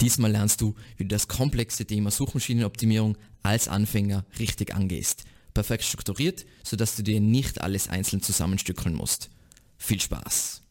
Diesmal lernst du, wie du das komplexe Thema Suchmaschinenoptimierung als Anfänger richtig angehst. Perfekt strukturiert, sodass du dir nicht alles einzeln zusammenstückeln musst. Viel Spaß!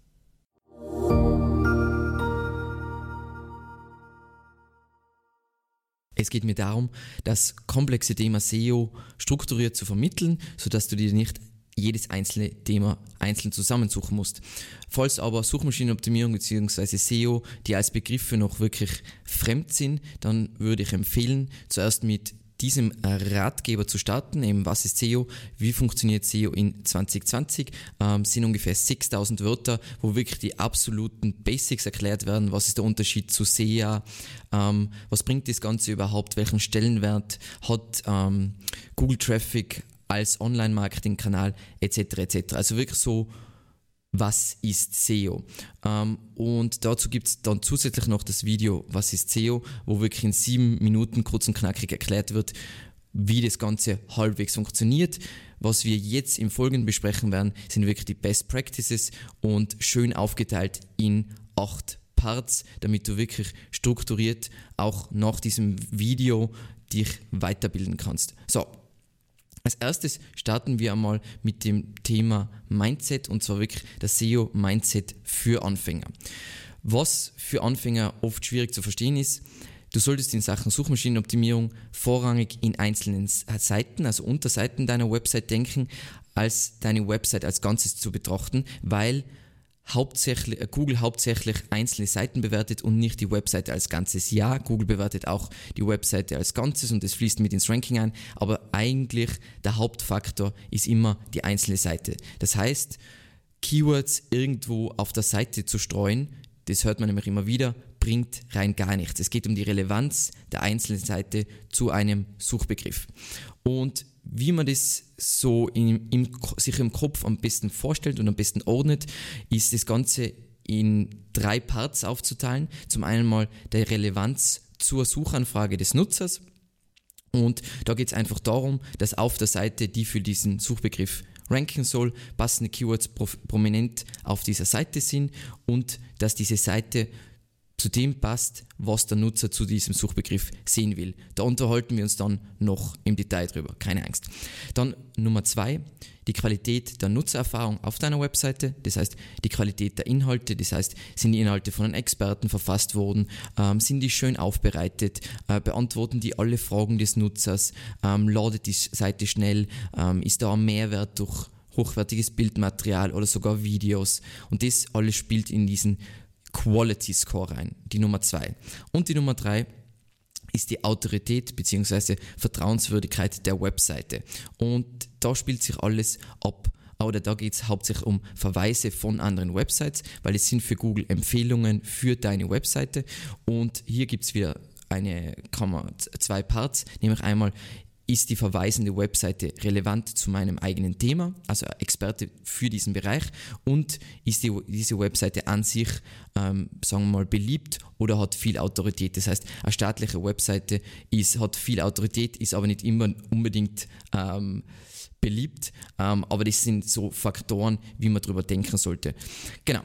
Es geht mir darum, das komplexe Thema SEO strukturiert zu vermitteln, sodass du dir nicht jedes einzelne Thema einzeln zusammensuchen musst. Falls aber Suchmaschinenoptimierung bzw. SEO die als Begriffe noch wirklich fremd sind, dann würde ich empfehlen, zuerst mit diesem Ratgeber zu starten, eben was ist SEO, wie funktioniert SEO in 2020, ähm, sind ungefähr 6000 Wörter, wo wirklich die absoluten Basics erklärt werden, was ist der Unterschied zu SEA, ähm, was bringt das Ganze überhaupt, welchen Stellenwert hat ähm, Google Traffic als Online-Marketing-Kanal etc. etc. Also wirklich so, was ist SEO? Ähm, und dazu gibt es dann zusätzlich noch das Video, was ist SEO, wo wirklich in sieben Minuten kurz und knackig erklärt wird, wie das Ganze halbwegs funktioniert. Was wir jetzt im Folgenden besprechen werden, sind wirklich die Best Practices und schön aufgeteilt in acht Parts, damit du wirklich strukturiert auch nach diesem Video dich weiterbilden kannst. So, als erstes starten wir einmal mit dem Thema Mindset und zwar wirklich das SEO-Mindset für Anfänger. Was für Anfänger oft schwierig zu verstehen ist, Du solltest in Sachen Suchmaschinenoptimierung vorrangig in einzelnen Seiten, also Unterseiten deiner Website denken, als deine Website als Ganzes zu betrachten, weil hauptsächlich, äh, Google hauptsächlich einzelne Seiten bewertet und nicht die Webseite als Ganzes. Ja, Google bewertet auch die Webseite als Ganzes und das fließt mit ins Ranking ein, aber eigentlich der Hauptfaktor ist immer die einzelne Seite. Das heißt, Keywords irgendwo auf der Seite zu streuen, das hört man nämlich immer wieder, bringt rein gar nichts. Es geht um die Relevanz der einzelnen Seite zu einem Suchbegriff. Und wie man das so in, im, sich im Kopf am besten vorstellt und am besten ordnet, ist das Ganze in drei Parts aufzuteilen. Zum einen mal der Relevanz zur Suchanfrage des Nutzers. Und da geht es einfach darum, dass auf der Seite, die für diesen Suchbegriff ranken soll, passende Keywords prominent auf dieser Seite sind und dass diese Seite zu dem passt, was der Nutzer zu diesem Suchbegriff sehen will. Da unterhalten wir uns dann noch im Detail drüber, keine Angst. Dann Nummer zwei, die Qualität der Nutzererfahrung auf deiner Webseite, das heißt die Qualität der Inhalte, das heißt sind die Inhalte von einem Experten verfasst worden, ähm, sind die schön aufbereitet, äh, beantworten die alle Fragen des Nutzers, ähm, ladet die Seite schnell, ähm, ist da ein Mehrwert durch hochwertiges Bildmaterial oder sogar Videos? Und das alles spielt in diesen Quality Score rein, die Nummer zwei. Und die Nummer drei ist die Autorität bzw. Vertrauenswürdigkeit der Webseite. Und da spielt sich alles ab. Oder da geht es hauptsächlich um Verweise von anderen Websites, weil es sind für Google Empfehlungen für deine Webseite. Und hier gibt es wieder eine, kann man, zwei Parts, nämlich einmal ist die verweisende Webseite relevant zu meinem eigenen Thema, also Experte für diesen Bereich und ist die, diese Webseite an sich, ähm, sagen wir mal, beliebt oder hat viel Autorität. Das heißt, eine staatliche Webseite ist, hat viel Autorität, ist aber nicht immer unbedingt ähm, beliebt, ähm, aber das sind so Faktoren, wie man darüber denken sollte. Genau.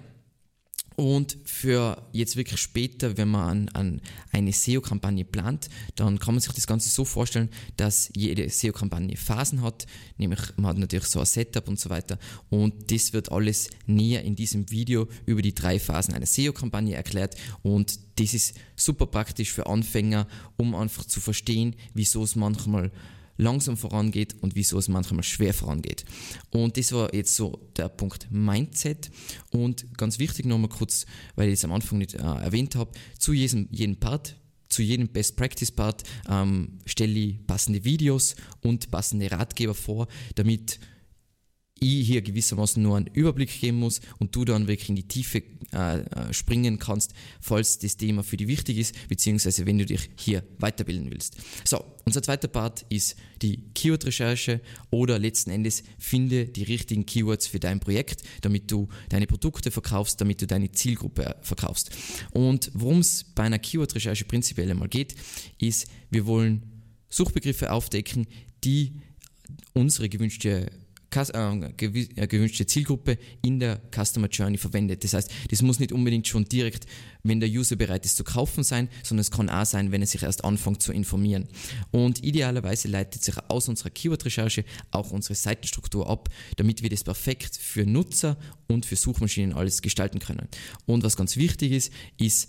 Und für jetzt wirklich später, wenn man an, an eine SEO-Kampagne plant, dann kann man sich das Ganze so vorstellen, dass jede SEO-Kampagne Phasen hat, nämlich man hat natürlich so ein Setup und so weiter. Und das wird alles näher in diesem Video über die drei Phasen einer SEO-Kampagne erklärt. Und das ist super praktisch für Anfänger, um einfach zu verstehen, wieso es manchmal langsam vorangeht und wieso es manchmal schwer vorangeht. Und das war jetzt so der Punkt Mindset. Und ganz wichtig nochmal kurz, weil ich es am Anfang nicht äh, erwähnt habe, zu jedem, jedem Part zu jedem Best Practice Part ähm, stelle ich passende Videos und passende Ratgeber vor, damit ich hier gewissermaßen nur einen Überblick geben muss und du dann wirklich in die Tiefe äh, äh, springen kannst, falls das Thema für dich wichtig ist, beziehungsweise wenn du dich hier weiterbilden willst. So, unser zweiter Part ist die Keyword-Recherche oder letzten Endes finde die richtigen Keywords für dein Projekt, damit du deine Produkte verkaufst, damit du deine Zielgruppe verkaufst. Und worum es bei einer Keyword-Recherche prinzipiell einmal geht, ist, wir wollen Suchbegriffe aufdecken, die unsere gewünschte gewünschte Zielgruppe in der Customer Journey verwendet. Das heißt, das muss nicht unbedingt schon direkt, wenn der User bereit ist zu kaufen sein, sondern es kann auch sein, wenn er sich erst anfängt zu informieren. Und idealerweise leitet sich aus unserer Keyword-Recherche auch unsere Seitenstruktur ab, damit wir das perfekt für Nutzer und für Suchmaschinen alles gestalten können. Und was ganz wichtig ist, ist,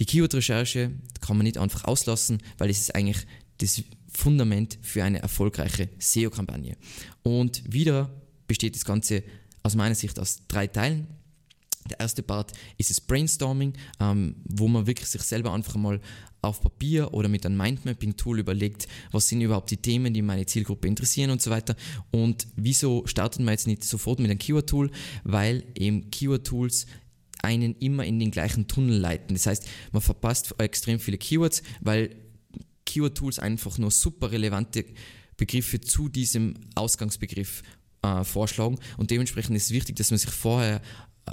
die Keyword-Recherche kann man nicht einfach auslassen, weil es ist eigentlich das Fundament für eine erfolgreiche SEO-Kampagne. Und wieder besteht das Ganze aus meiner Sicht aus drei Teilen. Der erste Part ist das Brainstorming, ähm, wo man wirklich sich selber einfach mal auf Papier oder mit einem Mindmapping-Tool überlegt, was sind überhaupt die Themen, die meine Zielgruppe interessieren und so weiter. Und wieso startet man jetzt nicht sofort mit einem Keyword-Tool? Weil eben Keyword-Tools einen immer in den gleichen Tunnel leiten. Das heißt, man verpasst extrem viele Keywords, weil Keyword-Tools einfach nur super relevante Begriffe zu diesem Ausgangsbegriff äh, vorschlagen und dementsprechend ist es wichtig, dass man sich vorher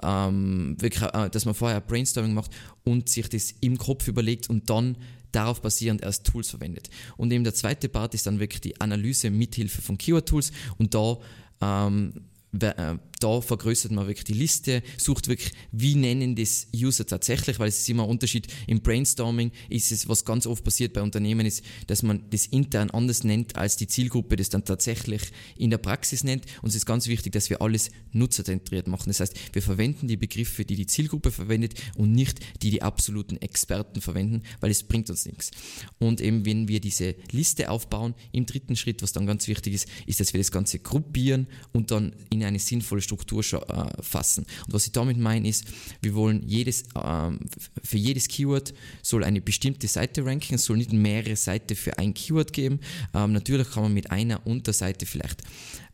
ähm, wirklich, äh, dass man vorher Brainstorming macht und sich das im Kopf überlegt und dann darauf basierend erst Tools verwendet. Und eben der zweite Part ist dann wirklich die Analyse mithilfe von Keyword-Tools und da ähm, äh, da vergrößert man wirklich die Liste, sucht wirklich, wie nennen das User tatsächlich, weil es ist immer ein Unterschied. Im Brainstorming ist es, was ganz oft passiert bei Unternehmen, ist, dass man das intern anders nennt, als die Zielgruppe das dann tatsächlich in der Praxis nennt. Und es ist ganz wichtig, dass wir alles nutzerzentriert machen. Das heißt, wir verwenden die Begriffe, die die Zielgruppe verwendet und nicht die die absoluten Experten verwenden, weil es bringt uns nichts. Und eben, wenn wir diese Liste aufbauen, im dritten Schritt, was dann ganz wichtig ist, ist, dass wir das Ganze gruppieren und dann in eine sinnvolle Struktur äh, fassen. Und was ich damit meine ist, wir wollen jedes, ähm, für jedes Keyword soll eine bestimmte Seite ranken, es soll nicht mehrere Seiten für ein Keyword geben. Ähm, natürlich kann man mit einer Unterseite vielleicht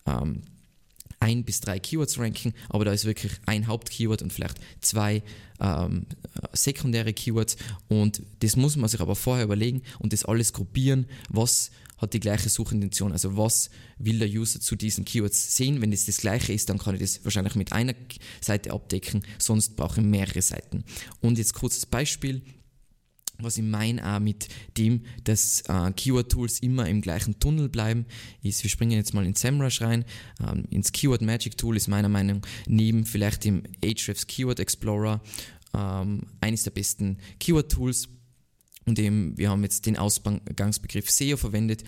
ähm, ein bis drei Keywords ranken, aber da ist wirklich ein Hauptkeyword und vielleicht zwei ähm, sekundäre Keywords und das muss man sich aber vorher überlegen und das alles gruppieren, was hat die gleiche Suchintention. Also was will der User zu diesen Keywords sehen? Wenn es das gleiche ist, dann kann ich das wahrscheinlich mit einer Seite abdecken, sonst brauche ich mehrere Seiten. Und jetzt kurzes Beispiel was ich meine auch mit dem, dass äh, Keyword-Tools immer im gleichen Tunnel bleiben, ist, wir springen jetzt mal in SEMrush rein. Ähm, ins Keyword Magic Tool ist meiner Meinung nach neben vielleicht dem Ahrefs Keyword Explorer ähm, eines der besten Keyword-Tools und eben, wir haben jetzt den Ausgangsbegriff SEO verwendet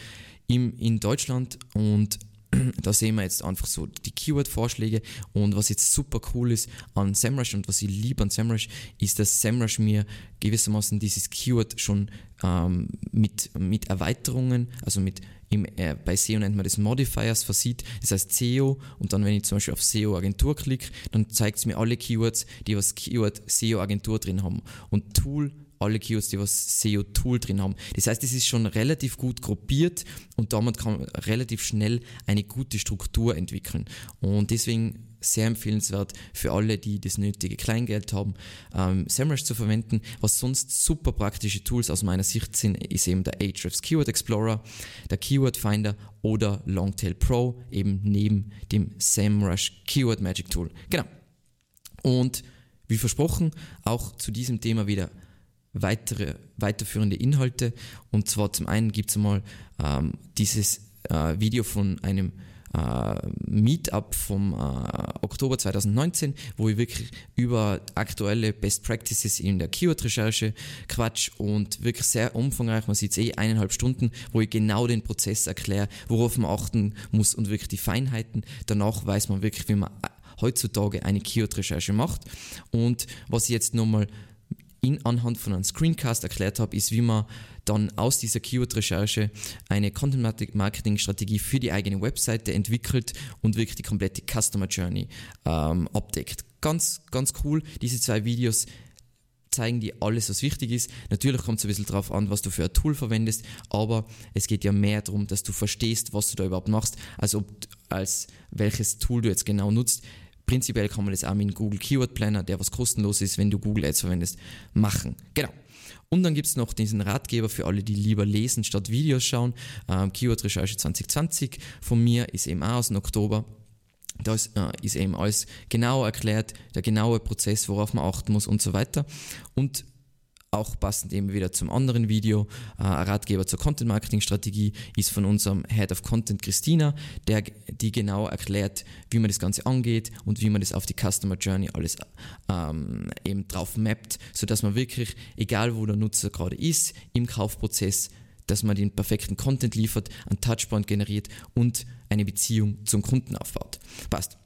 im, in Deutschland und da sehen wir jetzt einfach so die Keyword-Vorschläge. Und was jetzt super cool ist an SEMrush und was ich liebe an SEMrush, ist, dass SEMrush mir gewissermaßen dieses Keyword schon ähm, mit, mit Erweiterungen, also mit im, äh, bei SEO nennt man das Modifiers versieht, das heißt SEO und dann wenn ich zum Beispiel auf SEO Agentur klicke, dann zeigt es mir alle Keywords, die was Keyword SEO Agentur drin haben. Und Tool alle Keywords, die was SEO-Tool drin haben. Das heißt, es ist schon relativ gut gruppiert und damit kann man relativ schnell eine gute Struktur entwickeln. Und deswegen sehr empfehlenswert für alle, die das nötige Kleingeld haben, ähm, SEMrush zu verwenden. Was sonst super praktische Tools aus meiner Sicht sind, ist eben der Ahrefs Keyword Explorer, der Keyword Finder oder Longtail Pro, eben neben dem SEMrush Keyword Magic Tool. Genau. Und wie versprochen, auch zu diesem Thema wieder weitere, weiterführende Inhalte. Und zwar zum einen gibt es einmal ähm, dieses äh, Video von einem äh, Meetup vom äh, Oktober 2019, wo ich wirklich über aktuelle Best Practices in der Keyword-Recherche quatsch und wirklich sehr umfangreich, man sieht es eh, eineinhalb Stunden, wo ich genau den Prozess erkläre, worauf man achten muss und wirklich die Feinheiten. Danach weiß man wirklich, wie man äh, heutzutage eine Keyword-Recherche macht. Und was ich jetzt nochmal in, anhand von einem Screencast erklärt habe, ist, wie man dann aus dieser Keyword-Recherche eine Content-Marketing-Strategie für die eigene Webseite entwickelt und wirklich die komplette Customer Journey ähm, abdeckt. Ganz, ganz cool. Diese zwei Videos zeigen dir alles, was wichtig ist. Natürlich kommt es ein bisschen darauf an, was du für ein Tool verwendest, aber es geht ja mehr darum, dass du verstehst, was du da überhaupt machst, als ob als welches Tool du jetzt genau nutzt. Prinzipiell kann man das auch mit Google Keyword Planner, der was kostenlos ist, wenn du Google Ads verwendest, machen. Genau. Und dann gibt es noch diesen Ratgeber für alle, die lieber lesen statt Videos schauen. Ähm, Keyword Recherche 2020 von mir ist eben auch aus dem Oktober. Da ist, äh, ist eben alles genau erklärt, der genaue Prozess, worauf man achten muss und so weiter. Und auch passend eben wieder zum anderen Video, äh, Ratgeber zur Content Marketing Strategie ist von unserem Head of Content Christina, der die genau erklärt, wie man das Ganze angeht und wie man das auf die Customer Journey alles ähm, eben drauf mappt, sodass man wirklich, egal wo der Nutzer gerade ist, im Kaufprozess, dass man den perfekten Content liefert, einen Touchpoint generiert und eine Beziehung zum Kunden aufbaut. Passt.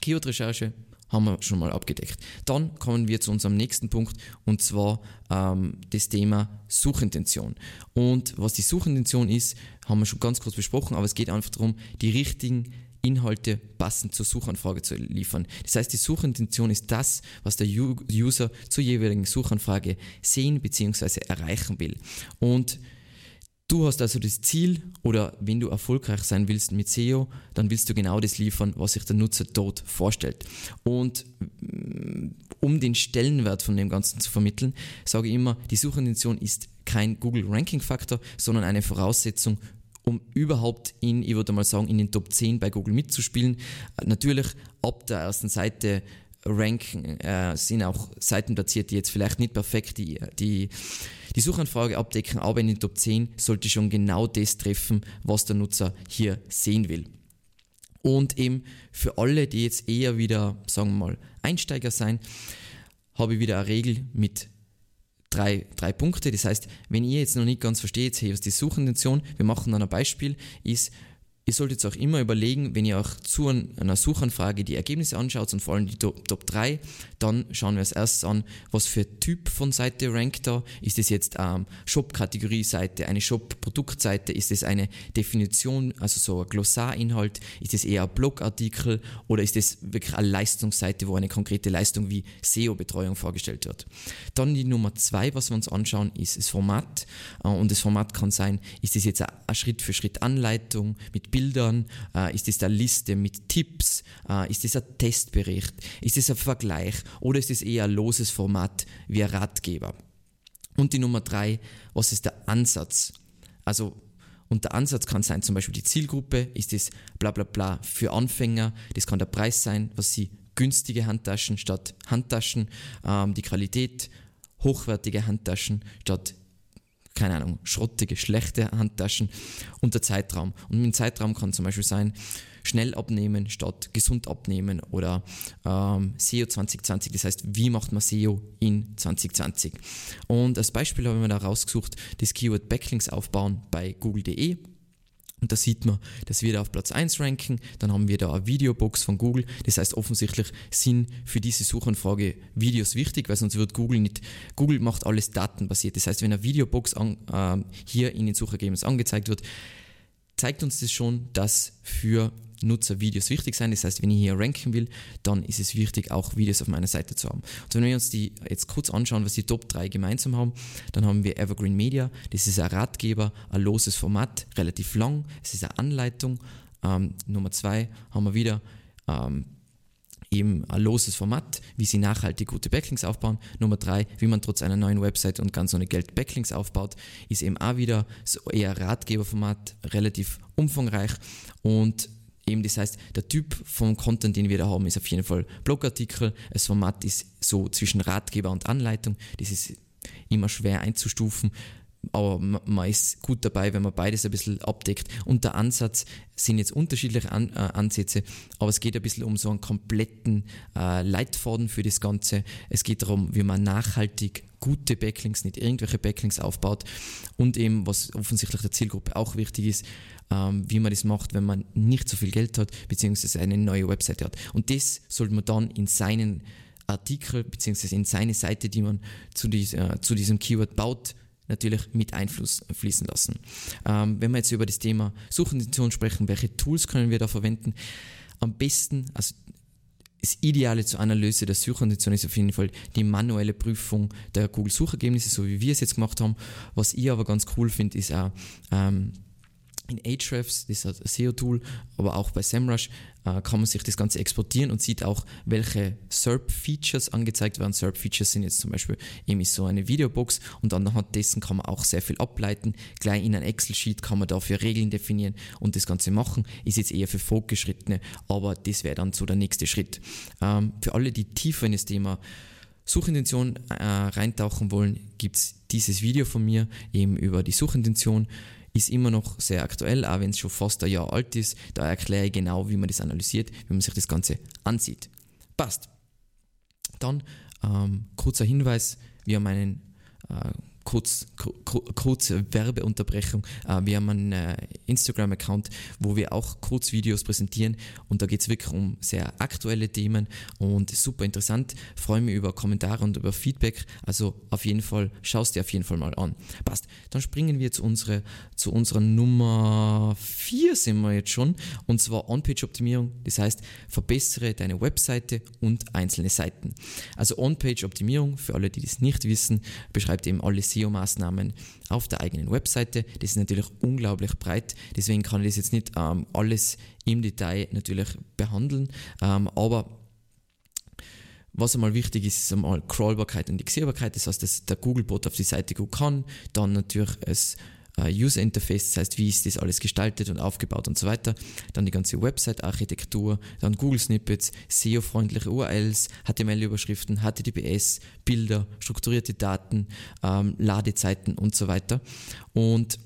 Keyword-Recherche haben wir schon mal abgedeckt. Dann kommen wir zu unserem nächsten Punkt und zwar ähm, das Thema Suchintention. Und was die Suchintention ist, haben wir schon ganz kurz besprochen, aber es geht einfach darum, die richtigen Inhalte passend zur Suchanfrage zu liefern. Das heißt, die Suchintention ist das, was der User zur jeweiligen Suchanfrage sehen bzw. erreichen will. Und Du hast also das Ziel oder wenn du erfolgreich sein willst mit SEO, dann willst du genau das liefern, was sich der Nutzer dort vorstellt. Und mm, um den Stellenwert von dem Ganzen zu vermitteln, sage ich immer, die Suchintention ist kein Google Ranking Faktor, sondern eine Voraussetzung um überhaupt in, ich würde mal sagen, in den Top 10 bei Google mitzuspielen. Natürlich ab der ersten Seite ranken, äh, sind auch Seiten platziert, die jetzt vielleicht nicht perfekt die, die, die Suchanfrage abdecken, aber in den Top 10 sollte schon genau das treffen, was der Nutzer hier sehen will. Und eben für alle, die jetzt eher wieder, sagen wir mal, Einsteiger sein, habe ich wieder eine Regel mit drei, drei Punkte. Das heißt, wenn ihr jetzt noch nicht ganz versteht, hey, was die Suchintention, wir machen dann ein Beispiel, ist, Ihr solltet auch immer überlegen, wenn ihr auch zu einer Suchanfrage die Ergebnisse anschaut und vor allem die Top, Top 3, dann schauen wir als erstes an, was für Typ von Seite rankt da. Ist es jetzt ähm, Shop-Kategorie-Seite, eine Shop-Produktseite? Ist es eine Definition, also so ein Glossarinhalt? Ist es eher ein Blogartikel oder ist es wirklich eine Leistungsseite, wo eine konkrete Leistung wie SEO-Betreuung vorgestellt wird? Dann die Nummer 2, was wir uns anschauen, ist das Format. Äh, und das Format kann sein, ist es jetzt eine Schritt-für-Schritt-Anleitung mit Bildern? Äh, ist es eine Liste mit Tipps? Äh, ist es ein Testbericht? Ist es ein Vergleich? Oder ist es eher ein loses Format wie ein Ratgeber? Und die Nummer drei, was ist der Ansatz? Also, und der Ansatz kann sein, zum Beispiel die Zielgruppe, ist es bla bla bla für Anfänger, das kann der Preis sein, was sie günstige Handtaschen statt Handtaschen, ähm, die Qualität, hochwertige Handtaschen statt keine Ahnung, schrottige, schlechte Handtaschen und der Zeitraum. Und dem Zeitraum kann zum Beispiel sein, schnell abnehmen statt gesund abnehmen oder ähm, SEO 2020, das heißt, wie macht man SEO in 2020. Und als Beispiel habe ich mir da rausgesucht, das Keyword Backlinks aufbauen bei google.de und da sieht man, dass wir da auf Platz 1 ranken. Dann haben wir da eine Videobox von Google. Das heißt, offensichtlich sind für diese Suchanfrage Videos wichtig, weil sonst wird Google nicht, Google macht alles datenbasiert. Das heißt, wenn eine Videobox an, äh, hier in den Suchergebnissen angezeigt wird, zeigt uns das schon, dass für Nutzer Videos wichtig sein. Das heißt, wenn ich hier ranken will, dann ist es wichtig, auch Videos auf meiner Seite zu haben. Und wenn wir uns die jetzt kurz anschauen, was die Top 3 gemeinsam haben, dann haben wir Evergreen Media. Das ist ein Ratgeber, ein loses Format, relativ lang. Es ist eine Anleitung. Ähm, Nummer 2 haben wir wieder ähm, eben ein loses Format, wie sie nachhaltig gute Backlinks aufbauen. Nummer drei, wie man trotz einer neuen Website und ganz ohne Geld Backlinks aufbaut, ist eben auch wieder so eher Ratgeberformat, relativ umfangreich und Eben, das heißt, der Typ vom Content, den wir da haben, ist auf jeden Fall Blogartikel. Das Format ist so zwischen Ratgeber und Anleitung. Das ist immer schwer einzustufen, aber man ist gut dabei, wenn man beides ein bisschen abdeckt. Und der Ansatz sind jetzt unterschiedliche An äh, Ansätze, aber es geht ein bisschen um so einen kompletten äh, Leitfaden für das Ganze. Es geht darum, wie man nachhaltig gute Backlinks, nicht irgendwelche Backlinks aufbaut und eben, was offensichtlich der Zielgruppe auch wichtig ist, ähm, wie man das macht, wenn man nicht so viel Geld hat, beziehungsweise eine neue Webseite hat. Und das sollte man dann in seinen Artikel, beziehungsweise in seine Seite, die man zu, dies, äh, zu diesem Keyword baut, natürlich mit Einfluss fließen lassen. Ähm, wenn wir jetzt über das Thema Suchintention sprechen, welche Tools können wir da verwenden? Am besten, also das Ideale zur Analyse der Suchintention ist auf jeden Fall die manuelle Prüfung der Google-Suchergebnisse, so wie wir es jetzt gemacht haben. Was ich aber ganz cool finde, ist auch ähm, in Ahrefs, das ist ein SEO-Tool, aber auch bei SEMrush äh, kann man sich das Ganze exportieren und sieht auch, welche SERP-Features angezeigt werden. SERP-Features sind jetzt zum Beispiel eben so eine Videobox und anhand dessen kann man auch sehr viel ableiten. Gleich in ein Excel-Sheet kann man dafür Regeln definieren und das Ganze machen. Ist jetzt eher für Fortgeschrittene, aber das wäre dann so der nächste Schritt. Ähm, für alle, die tiefer in das Thema Suchintention äh, reintauchen wollen, gibt es dieses Video von mir eben über die Suchintention. Ist immer noch sehr aktuell, auch wenn es schon fast ein Jahr alt ist. Da erkläre ich genau, wie man das analysiert, wie man sich das Ganze ansieht. Passt. Dann ähm, kurzer Hinweis, wir haben einen äh, kurz, kurze Werbeunterbrechung. Äh, wir haben einen äh, Instagram-Account, wo wir auch Kurzvideos präsentieren und da geht es wirklich um sehr aktuelle Themen und super interessant. Freue mich über Kommentare und über Feedback. Also auf jeden Fall, schaust dir auf jeden Fall mal an. Passt. Dann springen wir zu, unsere, zu unserer Nummer 4 sind wir jetzt schon und zwar On-Page-Optimierung. Das heißt, verbessere deine Webseite und einzelne Seiten. Also On-Page-Optimierung, für alle, die das nicht wissen, beschreibt eben alles SEO-Maßnahmen auf der eigenen Webseite. Das ist natürlich unglaublich breit, deswegen kann ich das jetzt nicht ähm, alles im Detail natürlich behandeln, ähm, aber was einmal wichtig ist, ist einmal Crawlbarkeit und Indexierbarkeit, das heißt, dass der Googlebot auf die Seite gut kann, dann natürlich es User Interface, das heißt, wie ist das alles gestaltet und aufgebaut und so weiter. Dann die ganze Website-Architektur, dann Google Snippets, SEO-freundliche URLs, HTML-Überschriften, HTTPS, Bilder, strukturierte Daten, ähm, Ladezeiten und so weiter. Und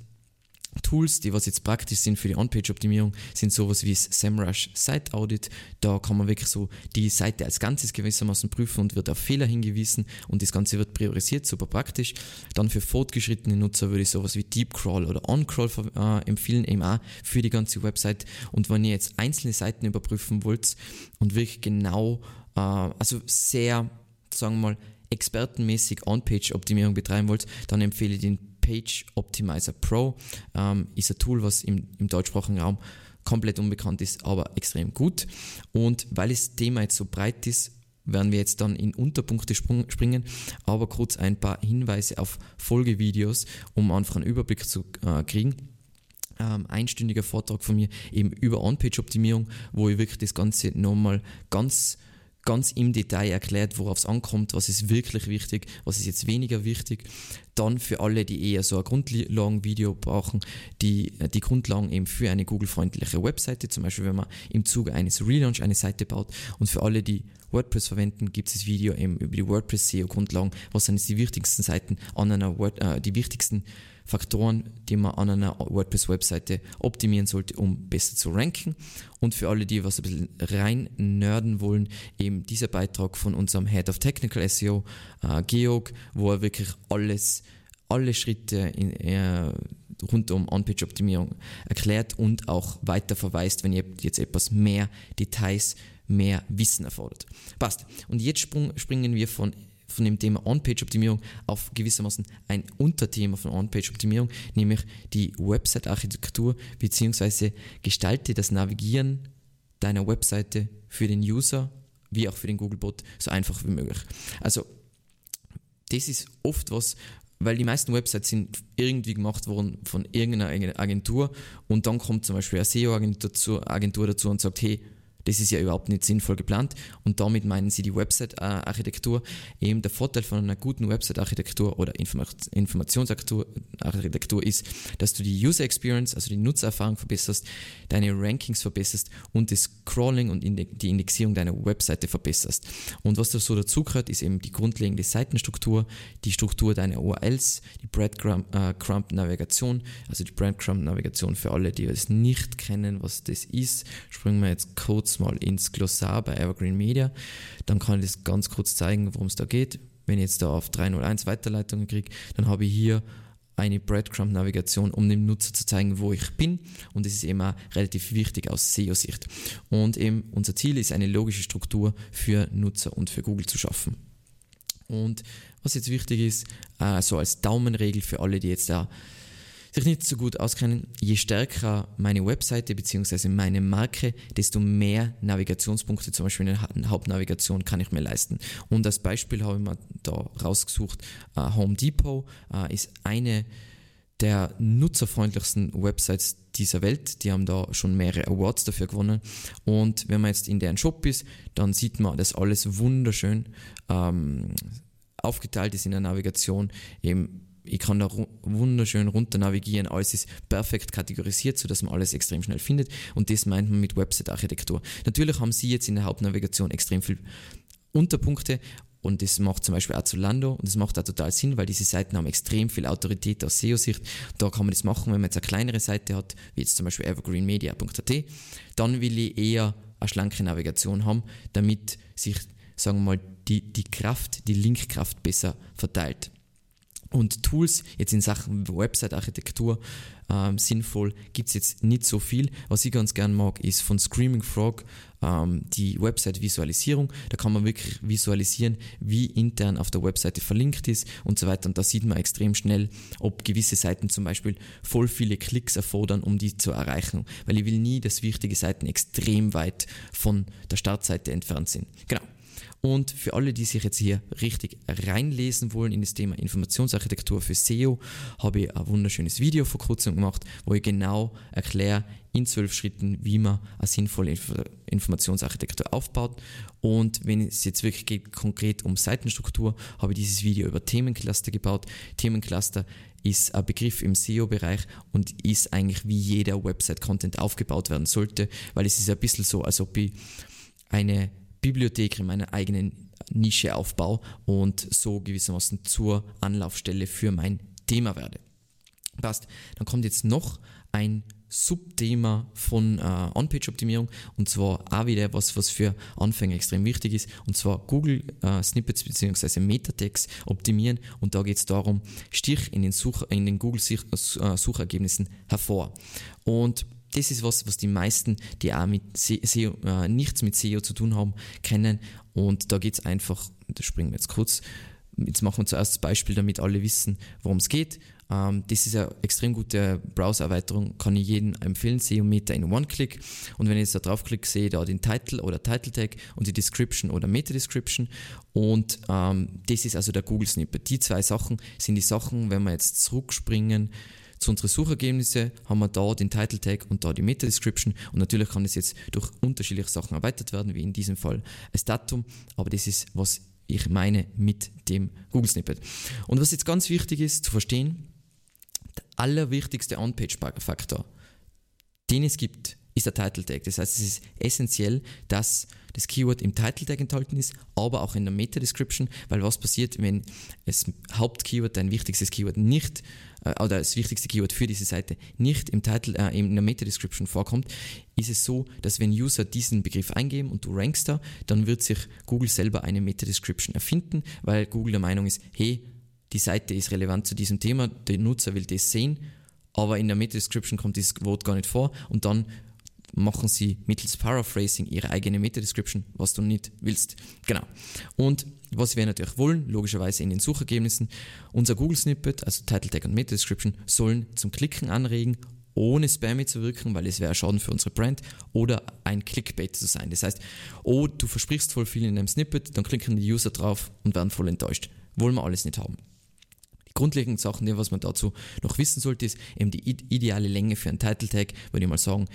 Tools, die was jetzt praktisch sind für die On-Page-Optimierung, sind sowas wie das SEMrush Site Audit. Da kann man wirklich so die Seite als Ganzes gewissermaßen prüfen und wird auf Fehler hingewiesen und das Ganze wird priorisiert, super praktisch. Dann für fortgeschrittene Nutzer würde ich sowas wie Deep Crawl oder On-Crawl äh, empfehlen, eben auch für die ganze Website. Und wenn ihr jetzt einzelne Seiten überprüfen wollt und wirklich genau, äh, also sehr, sagen wir mal, expertenmäßig On-Page-Optimierung betreiben wollt, dann empfehle ich den Page Optimizer Pro. Ähm, ist ein Tool, was im, im deutschsprachigen Raum komplett unbekannt ist, aber extrem gut. Und weil das Thema jetzt so breit ist, werden wir jetzt dann in Unterpunkte springen, aber kurz ein paar Hinweise auf Folgevideos, um einfach einen Überblick zu äh, kriegen. Ähm, einstündiger Vortrag von mir eben über On-Page-Optimierung, wo ich wirklich das Ganze nochmal ganz ganz im Detail erklärt, worauf es ankommt, was ist wirklich wichtig, was ist jetzt weniger wichtig. Dann für alle, die eher so ein Grundlagenvideo brauchen, die, die Grundlagen eben für eine Google-freundliche Webseite, zum Beispiel wenn man im Zuge eines Relaunch eine Seite baut. Und für alle, die WordPress verwenden, gibt es das Video eben über die WordPress-SEO-Grundlagen, was sind jetzt die wichtigsten Seiten an einer Word, äh, die wichtigsten Faktoren, die man an einer WordPress-Webseite optimieren sollte, um besser zu ranken. Und für alle, die was ein bisschen rein nerden wollen, eben dieser Beitrag von unserem Head of Technical SEO, äh, Georg, wo er wirklich alles, alle Schritte in, äh, rund um On-Page-Optimierung erklärt und auch weiter verweist, wenn ihr jetzt etwas mehr Details, mehr Wissen erfordert. Passt. Und jetzt springen wir von von dem Thema On-Page-Optimierung auf gewissermaßen ein Unterthema von On-Page-Optimierung, nämlich die Website-Architektur bzw. gestalte das Navigieren deiner Webseite für den User wie auch für den Googlebot so einfach wie möglich. Also das ist oft was, weil die meisten Websites sind irgendwie gemacht worden von irgendeiner Agentur und dann kommt zum Beispiel eine SEO-Agentur Agentur dazu und sagt, hey, das ist ja überhaupt nicht sinnvoll geplant und damit meinen sie die Website-Architektur. Eben der Vorteil von einer guten Website-Architektur oder Informationsarchitektur ist, dass du die User Experience, also die Nutzererfahrung verbesserst, deine Rankings verbesserst und das Crawling und die Indexierung deiner Webseite verbesserst. Und was da so dazu gehört, ist eben die grundlegende Seitenstruktur, die Struktur deiner URLs, die Breadcrumb-Navigation, also die Breadcrumb-Navigation für alle, die es nicht kennen, was das ist, springen wir jetzt kurz mal ins Glossar bei Evergreen Media. Dann kann ich das ganz kurz zeigen, worum es da geht. Wenn ich jetzt da auf 301 Weiterleitungen kriege, dann habe ich hier eine Breadcrumb-Navigation, um dem Nutzer zu zeigen, wo ich bin. Und das ist eben auch relativ wichtig aus SEO-Sicht. Und eben unser Ziel ist, eine logische Struktur für Nutzer und für Google zu schaffen. Und was jetzt wichtig ist, äh, so als Daumenregel für alle, die jetzt da sich nicht so gut auskennen, je stärker meine Webseite bzw. meine Marke, desto mehr Navigationspunkte, zum Beispiel in der Hauptnavigation, kann ich mir leisten. Und als Beispiel habe ich mir da rausgesucht, uh, Home Depot uh, ist eine der nutzerfreundlichsten Websites dieser Welt. Die haben da schon mehrere Awards dafür gewonnen. Und wenn man jetzt in deren Shop ist, dann sieht man, dass alles wunderschön ähm, aufgeteilt ist in der Navigation. Eben ich kann da wunderschön runter navigieren, alles ist perfekt kategorisiert, sodass man alles extrem schnell findet und das meint man mit Website-Architektur. Natürlich haben Sie jetzt in der Hauptnavigation extrem viel Unterpunkte und das macht zum Beispiel auch zu Lando und das macht auch total Sinn, weil diese Seiten haben extrem viel Autorität aus SEO-Sicht. Da kann man das machen, wenn man jetzt eine kleinere Seite hat, wie jetzt zum Beispiel evergreenmedia.at, dann will ich eher eine schlanke Navigation haben, damit sich, sagen wir mal, die, die Kraft, die Linkkraft besser verteilt. Und Tools jetzt in Sachen Website-Architektur ähm, sinnvoll gibt es jetzt nicht so viel. Was ich ganz gern mag, ist von Screaming Frog ähm, die Website-Visualisierung. Da kann man wirklich visualisieren, wie intern auf der Webseite verlinkt ist und so weiter. Und da sieht man extrem schnell, ob gewisse Seiten zum Beispiel voll viele Klicks erfordern, um die zu erreichen. Weil ich will nie, dass wichtige Seiten extrem weit von der Startseite entfernt sind. Genau. Und für alle, die sich jetzt hier richtig reinlesen wollen in das Thema Informationsarchitektur für SEO, habe ich ein wunderschönes Video vor kurzem gemacht, wo ich genau erkläre in zwölf Schritten, wie man eine sinnvolle Inf Informationsarchitektur aufbaut. Und wenn es jetzt wirklich geht, konkret um Seitenstruktur, habe ich dieses Video über Themencluster gebaut. Themencluster ist ein Begriff im SEO-Bereich und ist eigentlich wie jeder Website-Content aufgebaut werden sollte, weil es ist ein bisschen so, als ob ich eine Bibliothek in meiner eigenen Nische aufbaue und so gewissermaßen zur Anlaufstelle für mein Thema werde. Passt. Dann kommt jetzt noch ein Subthema von äh, On-Page-Optimierung und zwar auch wieder was, was für Anfänger extrem wichtig ist und zwar Google äh, Snippets bzw. Meta-Tags optimieren und da geht es darum, Stich in den, Such in den Google äh, Suchergebnissen hervor. Und das ist was, was die meisten, die auch mit SEO, äh, nichts mit SEO zu tun haben, kennen. Und da geht es einfach, da springen wir jetzt kurz, jetzt machen wir zuerst das Beispiel, damit alle wissen, worum es geht. Ähm, das ist eine extrem gute Browser-Erweiterung, kann ich jedem empfehlen, SEO-Meter in One-Click. Und wenn ich jetzt da draufklicke, sehe ich da den Title oder Title-Tag und die Description oder Meta-Description. Und ähm, das ist also der Google-Snippet. Die zwei Sachen sind die Sachen, wenn wir jetzt zurückspringen, zu unseren Suchergebnissen haben wir da den Title Tag und da die Meta Description und natürlich kann das jetzt durch unterschiedliche Sachen erweitert werden, wie in diesem Fall das Datum, aber das ist, was ich meine mit dem Google Snippet. Und was jetzt ganz wichtig ist zu verstehen, der allerwichtigste On-Page-Faktor, den es gibt, ist der Title Tag. Das heißt, es ist essentiell, dass das Keyword im Title Tag enthalten ist, aber auch in der Meta Description, weil was passiert, wenn das Hauptkeyword, dein wichtigstes Keyword nicht äh, oder das wichtigste Keyword für diese Seite nicht im Title, äh, in der Meta-Description vorkommt, ist es so, dass wenn User diesen Begriff eingeben und du rankst da, dann wird sich Google selber eine Meta-Description erfinden, weil Google der Meinung ist, hey, die Seite ist relevant zu diesem Thema, der Nutzer will das sehen, aber in der Meta-Description kommt dieses Wort gar nicht vor und dann machen sie mittels Paraphrasing ihre eigene Meta-Description, was du nicht willst. Genau. Und was wir natürlich wollen, logischerweise in den Suchergebnissen, unser Google-Snippet, also Title Tag und Meta-Description, sollen zum Klicken anregen, ohne Spammy zu wirken, weil es wäre Schaden für unsere Brand, oder ein Clickbait zu sein. Das heißt, oh, du versprichst voll viel in einem Snippet, dann klicken die User drauf und werden voll enttäuscht. Wollen wir alles nicht haben. Die grundlegenden Sachen, was man dazu noch wissen sollte, ist eben die ideale Länge für einen Title Tag, würde ich mal sagen,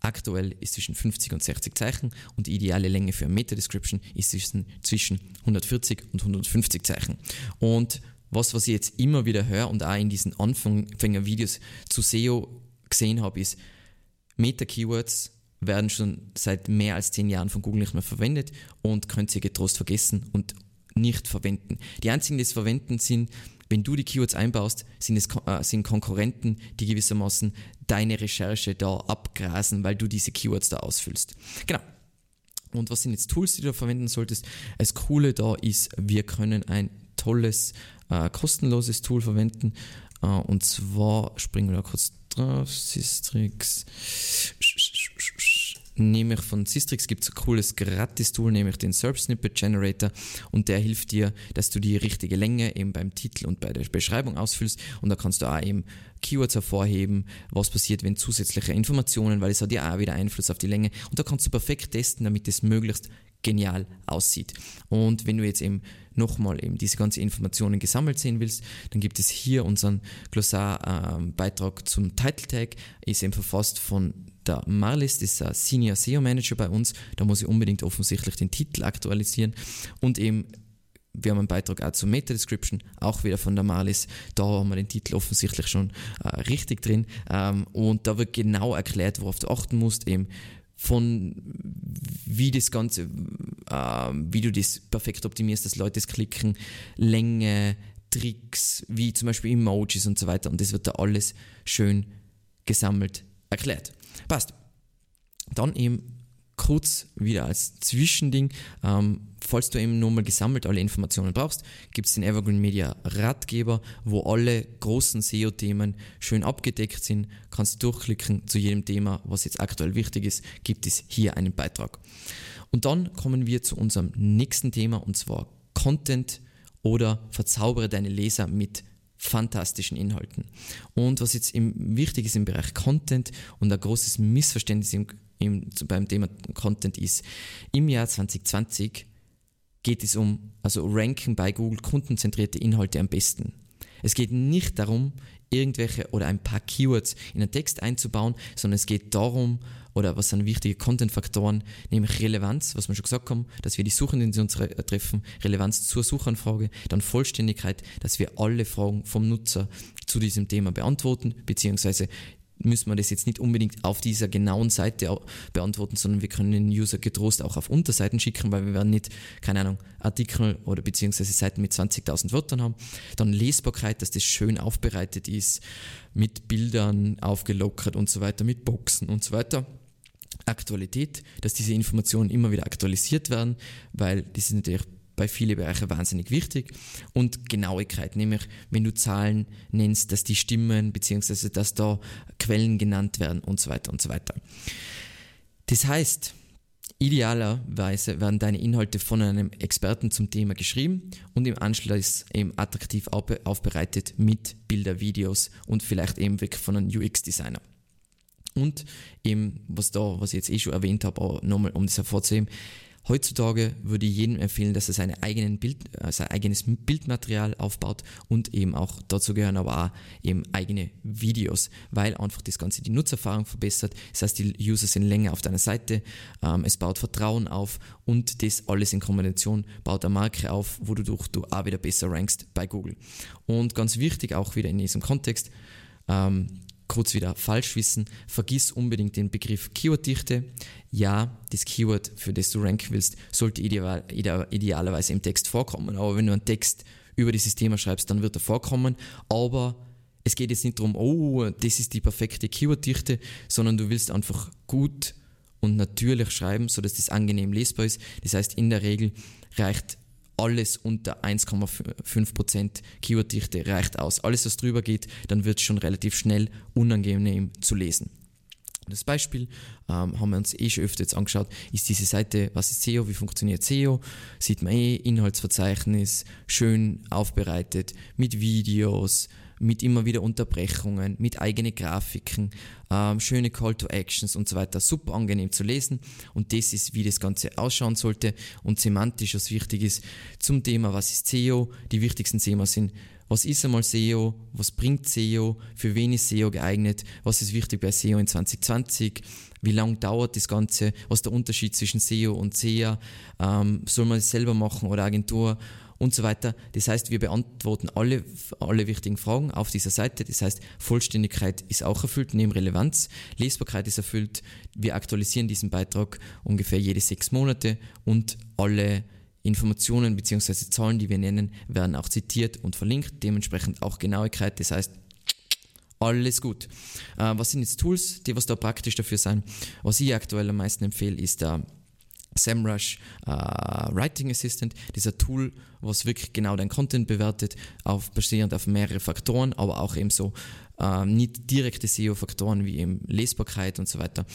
Aktuell ist zwischen 50 und 60 Zeichen und die ideale Länge für Meta-Description ist zwischen 140 und 150 Zeichen. Und was, was ich jetzt immer wieder höre und auch in diesen Anfängervideos zu SEO gesehen habe, ist, Meta-Keywords werden schon seit mehr als 10 Jahren von Google nicht mehr verwendet und könnt ihr getrost vergessen und nicht verwenden. Die einzigen, die es verwenden, sind wenn du die Keywords einbaust, sind es äh, sind Konkurrenten, die gewissermaßen deine Recherche da abgrasen, weil du diese Keywords da ausfüllst. Genau. Und was sind jetzt Tools, die du verwenden solltest? Das Coole da ist, wir können ein tolles, äh, kostenloses Tool verwenden. Äh, und zwar springen wir da kurz drauf. Systrix nämlich von Sistrix gibt es ein cooles Gratis-Tool, nämlich den SERP Snippet Generator und der hilft dir, dass du die richtige Länge eben beim Titel und bei der Beschreibung ausfüllst und da kannst du auch eben Keywords hervorheben, was passiert, wenn zusätzliche Informationen, weil es hat ja auch wieder Einfluss auf die Länge und da kannst du perfekt testen, damit es möglichst genial aussieht. Und wenn du jetzt eben nochmal eben diese ganzen Informationen gesammelt sehen willst, dann gibt es hier unseren Glossar-Beitrag ähm, zum Title Tag, ist eben verfasst von der Marlis, das ist ein Senior SEO Manager bei uns, da muss ich unbedingt offensichtlich den Titel aktualisieren und eben wir haben einen Beitrag auch zur Meta-Description, auch wieder von der Marlis. Da haben wir den Titel offensichtlich schon äh, richtig drin. Ähm, und da wird genau erklärt, worauf du achten musst, eben von wie das Ganze, äh, wie du das perfekt optimierst, dass Leute es klicken, Länge, Tricks, wie zum Beispiel Emojis und so weiter. Und das wird da alles schön gesammelt erklärt. Passt. Dann eben kurz wieder als Zwischending, ähm, falls du eben nochmal gesammelt alle Informationen brauchst, gibt es den Evergreen Media Ratgeber, wo alle großen SEO-Themen schön abgedeckt sind. Kannst du durchklicken zu jedem Thema, was jetzt aktuell wichtig ist, gibt es hier einen Beitrag. Und dann kommen wir zu unserem nächsten Thema und zwar Content oder verzaubere deine Leser mit fantastischen Inhalten. Und was jetzt im, wichtig ist im Bereich Content und ein großes Missverständnis im, im, beim Thema Content ist, im Jahr 2020 geht es um, also Ranken bei Google kundenzentrierte Inhalte am besten. Es geht nicht darum, irgendwelche oder ein paar Keywords in einen Text einzubauen, sondern es geht darum, oder was sind wichtige Content-Faktoren, nämlich Relevanz, was wir schon gesagt haben, dass wir die Suchenden die uns treffen, Relevanz zur Suchanfrage, dann Vollständigkeit, dass wir alle Fragen vom Nutzer zu diesem Thema beantworten, beziehungsweise müssen wir das jetzt nicht unbedingt auf dieser genauen Seite beantworten, sondern wir können den User getrost auch auf Unterseiten schicken, weil wir werden nicht, keine Ahnung, Artikel oder beziehungsweise Seiten mit 20.000 Wörtern haben. Dann Lesbarkeit, dass das schön aufbereitet ist, mit Bildern aufgelockert und so weiter, mit Boxen und so weiter. Aktualität, dass diese Informationen immer wieder aktualisiert werden, weil die sind natürlich bei vielen Bereichen wahnsinnig wichtig. Und Genauigkeit, nämlich wenn du Zahlen nennst, dass die stimmen, beziehungsweise dass da Quellen genannt werden und so weiter und so weiter. Das heißt, Idealerweise werden deine Inhalte von einem Experten zum Thema geschrieben und im Anschluss eben attraktiv aufbereitet mit Bilder, Videos und vielleicht eben weg von einem UX-Designer. Und eben, was da, was ich jetzt eh schon erwähnt habe, aber nochmal, um das hervorzuheben, Heutzutage würde ich jedem empfehlen, dass er eigenen Bild, äh, sein eigenes Bildmaterial aufbaut und eben auch dazu gehören aber auch eben eigene Videos, weil einfach das Ganze die Nutzererfahrung verbessert. Das heißt, die User sind länger auf deiner Seite, ähm, es baut Vertrauen auf und das alles in Kombination baut eine Marke auf, wodurch du auch wieder besser rankst bei Google. Und ganz wichtig auch wieder in diesem Kontext, ähm, kurz wieder falsch wissen, vergiss unbedingt den Begriff Keyworddichte. Ja, das Keyword, für das du ranken willst, sollte ideal, ideal, idealerweise im Text vorkommen. Aber wenn du einen Text über dieses Thema schreibst, dann wird er vorkommen. Aber es geht jetzt nicht darum, oh, das ist die perfekte Keyworddichte, sondern du willst einfach gut und natürlich schreiben, sodass das angenehm lesbar ist. Das heißt, in der Regel reicht alles unter 1,5% Keyworddichte reicht aus. Alles, was drüber geht, dann wird es schon relativ schnell unangenehm zu lesen. Das Beispiel ähm, haben wir uns eh schon öfter jetzt angeschaut, ist diese Seite, was ist SEO, wie funktioniert SEO, sieht man eh, Inhaltsverzeichnis, schön aufbereitet, mit Videos, mit immer wieder Unterbrechungen, mit eigenen Grafiken, ähm, schöne Call to Actions und so weiter. Super angenehm zu lesen. Und das ist, wie das Ganze ausschauen sollte. Und semantisch, was wichtig ist zum Thema, was ist SEO. Die wichtigsten Themen sind, was ist einmal SEO, was bringt SEO, für wen ist SEO geeignet, was ist wichtig bei SEO in 2020, wie lange dauert das Ganze, was ist der Unterschied zwischen SEO und SEA, ähm, soll man es selber machen oder Agentur und so weiter. Das heißt, wir beantworten alle, alle wichtigen Fragen auf dieser Seite. Das heißt, Vollständigkeit ist auch erfüllt, neben Relevanz. Lesbarkeit ist erfüllt. Wir aktualisieren diesen Beitrag ungefähr jede sechs Monate und alle Informationen bzw. Zahlen, die wir nennen, werden auch zitiert und verlinkt. Dementsprechend auch Genauigkeit. Das heißt, alles gut. Äh, was sind jetzt Tools, die was da praktisch dafür sein? Was ich aktuell am meisten empfehle, ist der SEMrush äh, Writing Assistant, dieser Tool, was wirklich genau dein Content bewertet, auf, basierend auf mehrere Faktoren, aber auch eben so äh, nicht direkte SEO-Faktoren wie eben Lesbarkeit und so weiter.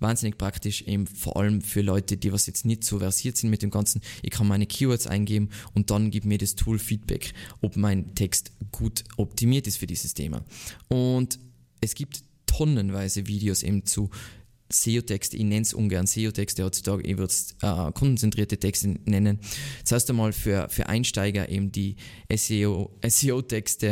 Wahnsinnig praktisch, eben vor allem für Leute, die was jetzt nicht so versiert sind mit dem Ganzen. Ich kann meine Keywords eingeben und dann gibt mir das Tool Feedback, ob mein Text gut optimiert ist für dieses Thema. Und es gibt tonnenweise Videos eben zu SEO-Texte, ich nenne es ungern SEO-Texte heutzutage, ich würde es äh, kundenzentrierte Texte nennen. Das heißt einmal für, für Einsteiger eben die SEO-Texte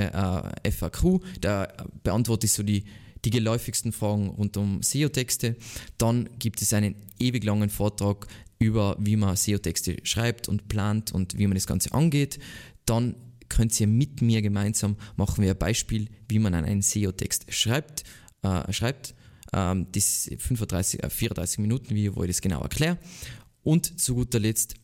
äh, FAQ, da beantworte ich so die, die geläufigsten Fragen rund um SEO-Texte. Dann gibt es einen ewig langen Vortrag über, wie man SEO-Texte schreibt und plant und wie man das Ganze angeht. Dann könnt ihr mit mir gemeinsam machen wir ein Beispiel, wie man einen SEO-Text schreibt, äh, schreibt ähm, das 35, äh, 34 Minuten Video, wo ich das genau erkläre. Und zu guter Letzt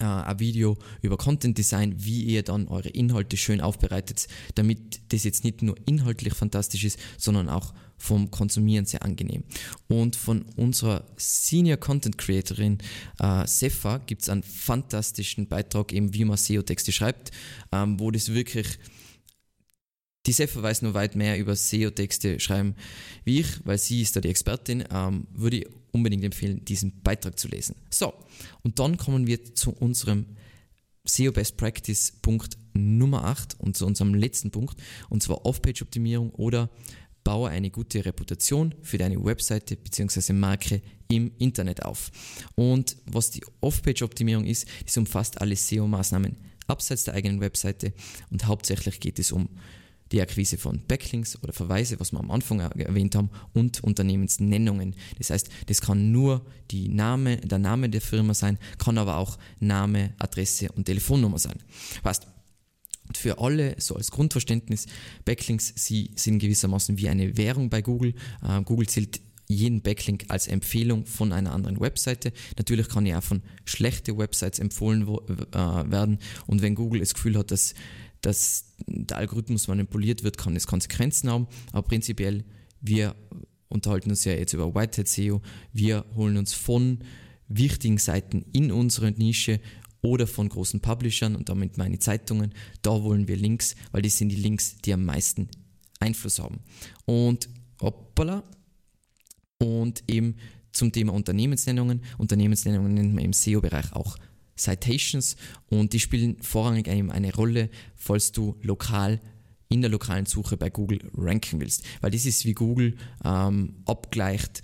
äh, ein Video über Content Design, wie ihr dann eure Inhalte schön aufbereitet, damit das jetzt nicht nur inhaltlich fantastisch ist, sondern auch vom Konsumieren sehr angenehm. Und von unserer Senior Content Creatorin äh, Sefa gibt es einen fantastischen Beitrag, eben wie man SEO-Texte schreibt, ähm, wo das wirklich die Sefa weiß nur weit mehr über SEO-Texte schreiben wie ich, weil sie ist da die Expertin. Ähm, würde ich unbedingt empfehlen, diesen Beitrag zu lesen. So, und dann kommen wir zu unserem SEO Best Practice Punkt Nummer 8 und zu unserem letzten Punkt, und zwar Off-Page-Optimierung oder baue eine gute Reputation für deine Webseite bzw. Marke im Internet auf. Und was die Off-Page-Optimierung ist, das umfasst alle SEO-Maßnahmen abseits der eigenen Webseite und hauptsächlich geht es um die Akquise von Backlinks oder Verweise, was wir am Anfang erwähnt haben, und Unternehmensnennungen. Das heißt, das kann nur die Name, der Name der Firma sein, kann aber auch Name, Adresse und Telefonnummer sein. Heißt, für alle, so als Grundverständnis, Backlinks, sie sind gewissermaßen wie eine Währung bei Google. Äh, Google zählt jeden Backlink als Empfehlung von einer anderen Webseite. Natürlich kann ja auch von schlechten Websites empfohlen wo, äh, werden. Und wenn Google das Gefühl hat, dass dass der Algorithmus manipuliert wird, kann es Konsequenzen haben, aber prinzipiell, wir unterhalten uns ja jetzt über Whitehead SEO, wir holen uns von wichtigen Seiten in unserer Nische oder von großen Publishern und damit meine Zeitungen, da wollen wir Links, weil das sind die Links, die am meisten Einfluss haben. Und hoppala, und eben zum Thema Unternehmensnennungen. Unternehmensnennungen nennt man im SEO-Bereich auch Citations und die spielen vorrangig eine Rolle, falls du lokal in der lokalen Suche bei Google ranken willst. Weil das ist wie Google ähm, abgleicht,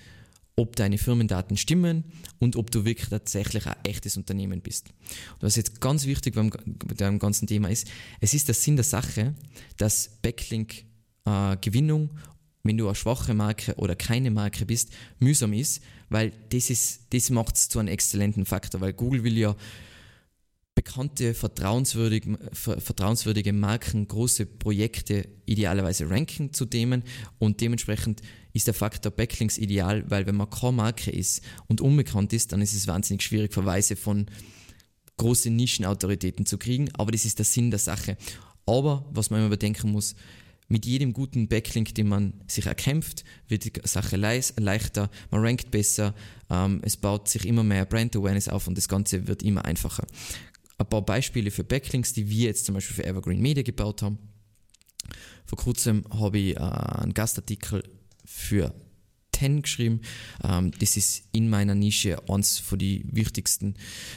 ob deine Firmendaten stimmen und ob du wirklich tatsächlich ein echtes Unternehmen bist. Und was jetzt ganz wichtig beim, beim ganzen Thema ist, es ist der Sinn der Sache, dass Backlink-Gewinnung äh, wenn du eine schwache Marke oder keine Marke bist, mühsam ist, weil das, ist, das macht es zu einem exzellenten Faktor, weil Google will ja bekannte, vertrauenswürdige, vertrauenswürdige Marken, große Projekte idealerweise ranken zu Themen und dementsprechend ist der Faktor Backlinks ideal, weil wenn man keine Marke ist und unbekannt ist, dann ist es wahnsinnig schwierig, Verweise von großen Nischenautoritäten zu kriegen, aber das ist der Sinn der Sache. Aber was man immer bedenken muss, mit jedem guten Backlink, den man sich erkämpft, wird die Sache leichter, man rankt besser, ähm, es baut sich immer mehr Brand Awareness auf und das Ganze wird immer einfacher. Ein paar Beispiele für Backlinks, die wir jetzt zum Beispiel für Evergreen Media gebaut haben. Vor kurzem habe ich äh, einen Gastartikel für 10 geschrieben. Ähm, das ist in meiner Nische eines von den wichtigsten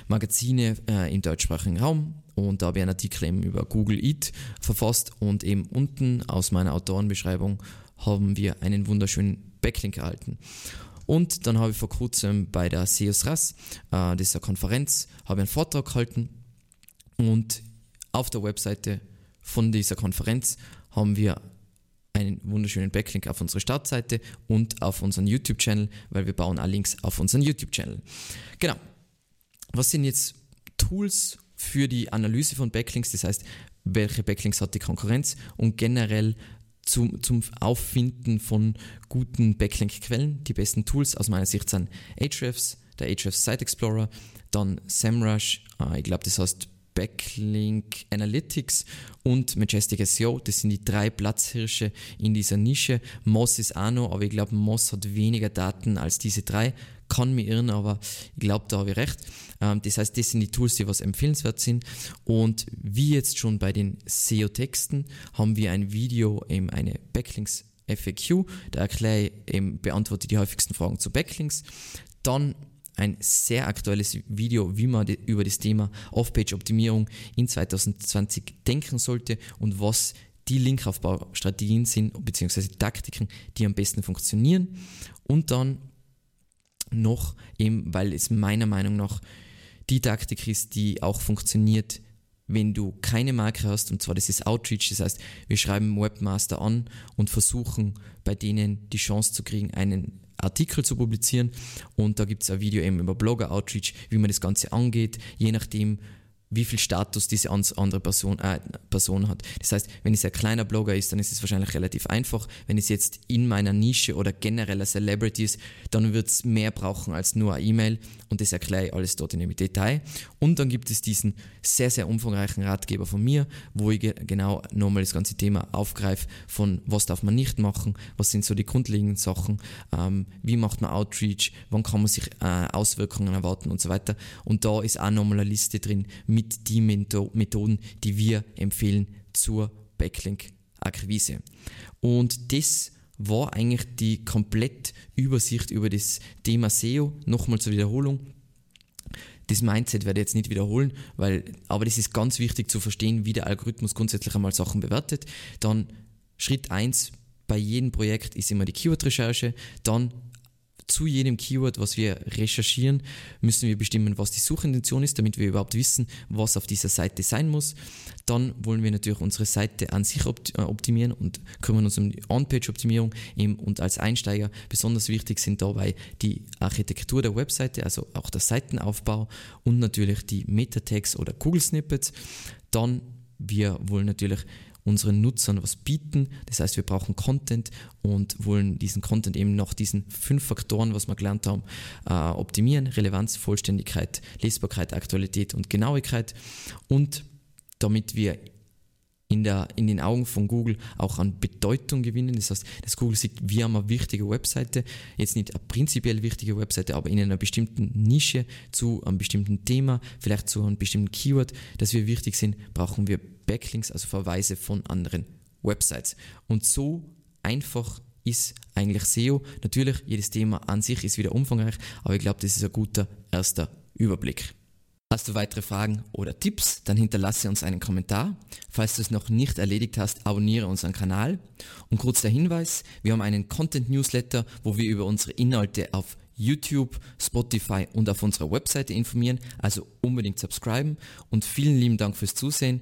Magazine äh, im deutschsprachigen Raum. Und da habe ich einen Artikel eben über Google Eat verfasst und eben unten aus meiner Autorenbeschreibung haben wir einen wunderschönen Backlink erhalten. Und dann habe ich vor kurzem bei der SEOS RAS, äh, das Konferenz, habe einen Vortrag gehalten und auf der Webseite von dieser Konferenz haben wir einen wunderschönen Backlink auf unsere Startseite und auf unseren YouTube-Channel, weil wir bauen auch Links auf unseren YouTube-Channel. Genau. Was sind jetzt Tools für die Analyse von Backlinks? Das heißt, welche Backlinks hat die Konkurrenz und generell zum, zum Auffinden von guten Backlink-Quellen. Die besten Tools aus meiner Sicht sind Ahrefs, der Ahrefs Site Explorer, dann SEMrush, äh, ich glaube, das heißt Backlink Analytics und Majestic SEO. Das sind die drei Platzhirsche in dieser Nische. Moz ist auch noch, aber ich glaube, Moz hat weniger Daten als diese drei. Kann mich irren, aber ich glaube, da habe ich recht. Ähm, das heißt, das sind die Tools, die was empfehlenswert sind. Und wie jetzt schon bei den SEO-Texten haben wir ein Video, eben eine Backlinks FAQ. Da erkläre ich, eben, beantworte die häufigsten Fragen zu Backlinks. Dann ein sehr aktuelles Video, wie man über das Thema Off-Page-Optimierung in 2020 denken sollte und was die Linkaufbaustrategien sind, beziehungsweise Taktiken, die am besten funktionieren. Und dann noch eben, weil es meiner Meinung nach die Taktik ist, die auch funktioniert, wenn du keine Marke hast, und zwar das ist Outreach, das heißt, wir schreiben Webmaster an und versuchen bei denen die Chance zu kriegen, einen Artikel zu publizieren. Und da gibt es ein Video eben über Blogger Outreach, wie man das Ganze angeht, je nachdem, wie viel Status diese andere Person, äh, Person hat. Das heißt, wenn es ein kleiner Blogger ist, dann ist es wahrscheinlich relativ einfach. Wenn es jetzt in meiner Nische oder generell ein Celebrity ist, dann wird es mehr brauchen als nur eine E-Mail und das erkläre ich alles dort in dem Detail. Und dann gibt es diesen sehr, sehr umfangreichen Ratgeber von mir, wo ich genau nochmal das ganze Thema aufgreife von was darf man nicht machen, was sind so die grundlegenden Sachen, ähm, wie macht man Outreach, wann kann man sich äh, Auswirkungen erwarten und so weiter. Und da ist auch nochmal eine Liste drin, mit den Methoden, die wir empfehlen zur Backlink-Akquise. Und das war eigentlich die komplette Übersicht über das Thema SEO. Nochmal zur Wiederholung. Das Mindset werde ich jetzt nicht wiederholen, weil, aber das ist ganz wichtig zu verstehen, wie der Algorithmus grundsätzlich einmal Sachen bewertet. Dann Schritt 1 bei jedem Projekt ist immer die Keyword-Recherche. Dann zu jedem Keyword, was wir recherchieren, müssen wir bestimmen, was die Suchintention ist, damit wir überhaupt wissen, was auf dieser Seite sein muss. Dann wollen wir natürlich unsere Seite an sich äh, optimieren und kümmern uns um die On-Page-Optimierung. Und als Einsteiger besonders wichtig sind dabei die Architektur der Webseite, also auch der Seitenaufbau und natürlich die Meta-Tags oder Google-Snippets. Dann wir wollen natürlich unseren Nutzern was bieten. Das heißt, wir brauchen Content und wollen diesen Content eben nach diesen fünf Faktoren, was wir gelernt haben, äh, optimieren. Relevanz, Vollständigkeit, Lesbarkeit, Aktualität und Genauigkeit. Und damit wir in, der, in den Augen von Google auch an Bedeutung gewinnen. Das heißt, dass Google sieht, wir haben eine wichtige Webseite, jetzt nicht eine prinzipiell wichtige Webseite, aber in einer bestimmten Nische zu einem bestimmten Thema, vielleicht zu einem bestimmten Keyword, das wir wichtig sind, brauchen wir Backlinks, also Verweise von anderen Websites. Und so einfach ist eigentlich SEO. Natürlich, jedes Thema an sich ist wieder umfangreich, aber ich glaube, das ist ein guter erster Überblick. Hast du weitere Fragen oder Tipps, dann hinterlasse uns einen Kommentar. Falls du es noch nicht erledigt hast, abonniere unseren Kanal. Und kurz der Hinweis, wir haben einen Content-Newsletter, wo wir über unsere Inhalte auf YouTube, Spotify und auf unserer Webseite informieren, also unbedingt subscriben und vielen lieben Dank fürs Zusehen